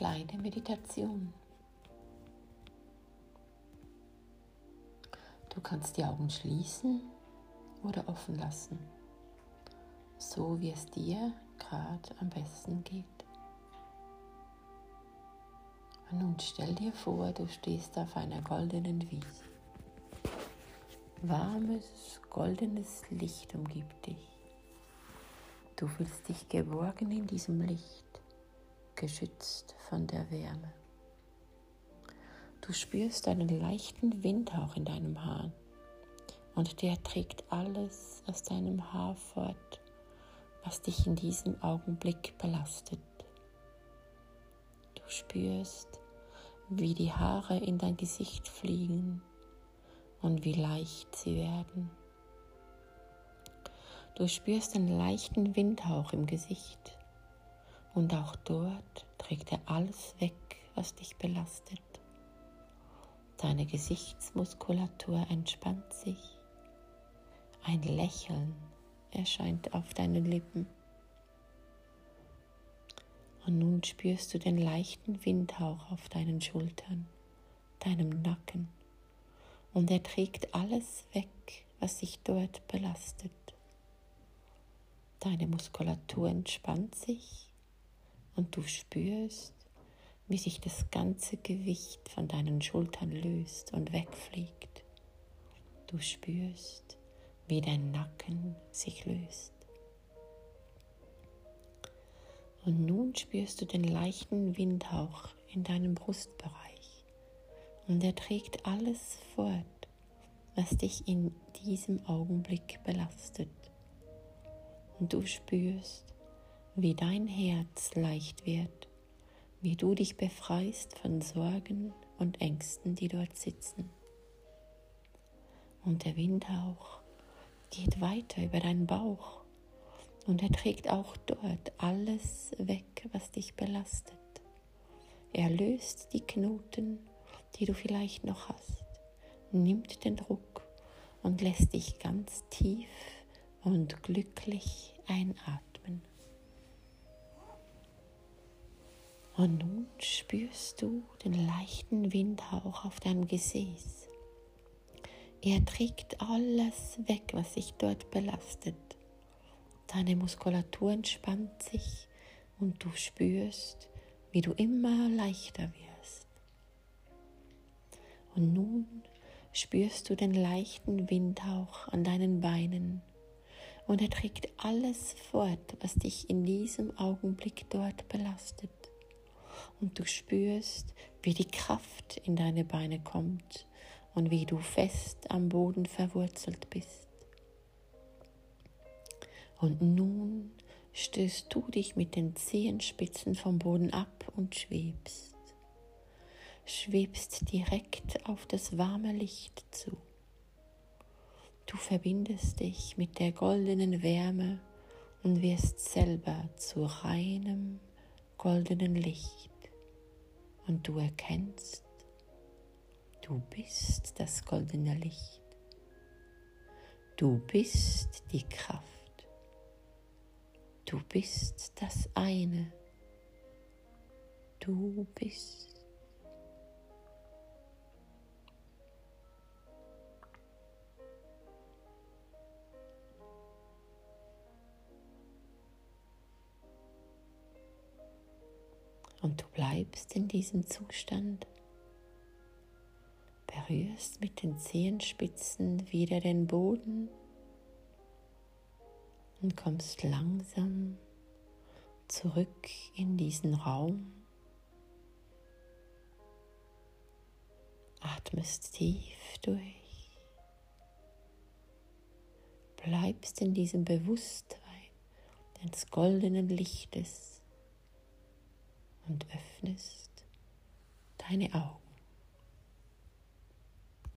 Meditation. Du kannst die Augen schließen oder offen lassen, so wie es dir gerade am besten geht. Und nun stell dir vor, du stehst auf einer goldenen Wiese. Warmes, goldenes Licht umgibt dich. Du fühlst dich geborgen in diesem Licht, geschützt von der Wärme. Du spürst einen leichten Windhauch in deinem Haar und der trägt alles aus deinem Haar fort, was dich in diesem Augenblick belastet. Du spürst, wie die Haare in dein Gesicht fliegen und wie leicht sie werden. Du spürst einen leichten Windhauch im Gesicht und auch dort alles weg, was dich belastet. Deine Gesichtsmuskulatur entspannt sich. Ein Lächeln erscheint auf deinen Lippen. Und nun spürst du den leichten Windhauch auf deinen Schultern, deinem Nacken. Und er trägt alles weg, was sich dort belastet. Deine Muskulatur entspannt sich und du spürst, wie sich das ganze Gewicht von deinen Schultern löst und wegfliegt. Du spürst, wie dein Nacken sich löst. Und nun spürst du den leichten Windhauch in deinem Brustbereich. Und er trägt alles fort, was dich in diesem Augenblick belastet. Und du spürst, wie dein Herz leicht wird, wie du dich befreist von Sorgen und Ängsten, die dort sitzen. Und der Windhauch geht weiter über deinen Bauch und er trägt auch dort alles weg, was dich belastet. Er löst die Knoten, die du vielleicht noch hast, nimmt den Druck und lässt dich ganz tief und glücklich einatmen. Und nun spürst du den leichten Windhauch auf deinem Gesäß. Er trägt alles weg, was sich dort belastet. Deine Muskulatur entspannt sich und du spürst, wie du immer leichter wirst. Und nun spürst du den leichten Windhauch an deinen Beinen und er trägt alles fort, was dich in diesem Augenblick dort belastet. Und du spürst, wie die Kraft in deine Beine kommt und wie du fest am Boden verwurzelt bist. Und nun stößt du dich mit den Zehenspitzen vom Boden ab und schwebst. Schwebst direkt auf das warme Licht zu. Du verbindest dich mit der goldenen Wärme und wirst selber zu reinem goldenen Licht. Und du erkennst, du bist das goldene Licht. Du bist die Kraft. Du bist das eine. Du bist. Und du bleibst in diesem Zustand, berührst mit den Zehenspitzen wieder den Boden. Und kommst langsam zurück in diesen Raum. Atmest tief durch, bleibst in diesem Bewusstsein des goldenen Lichtes und öffnest deine Augen.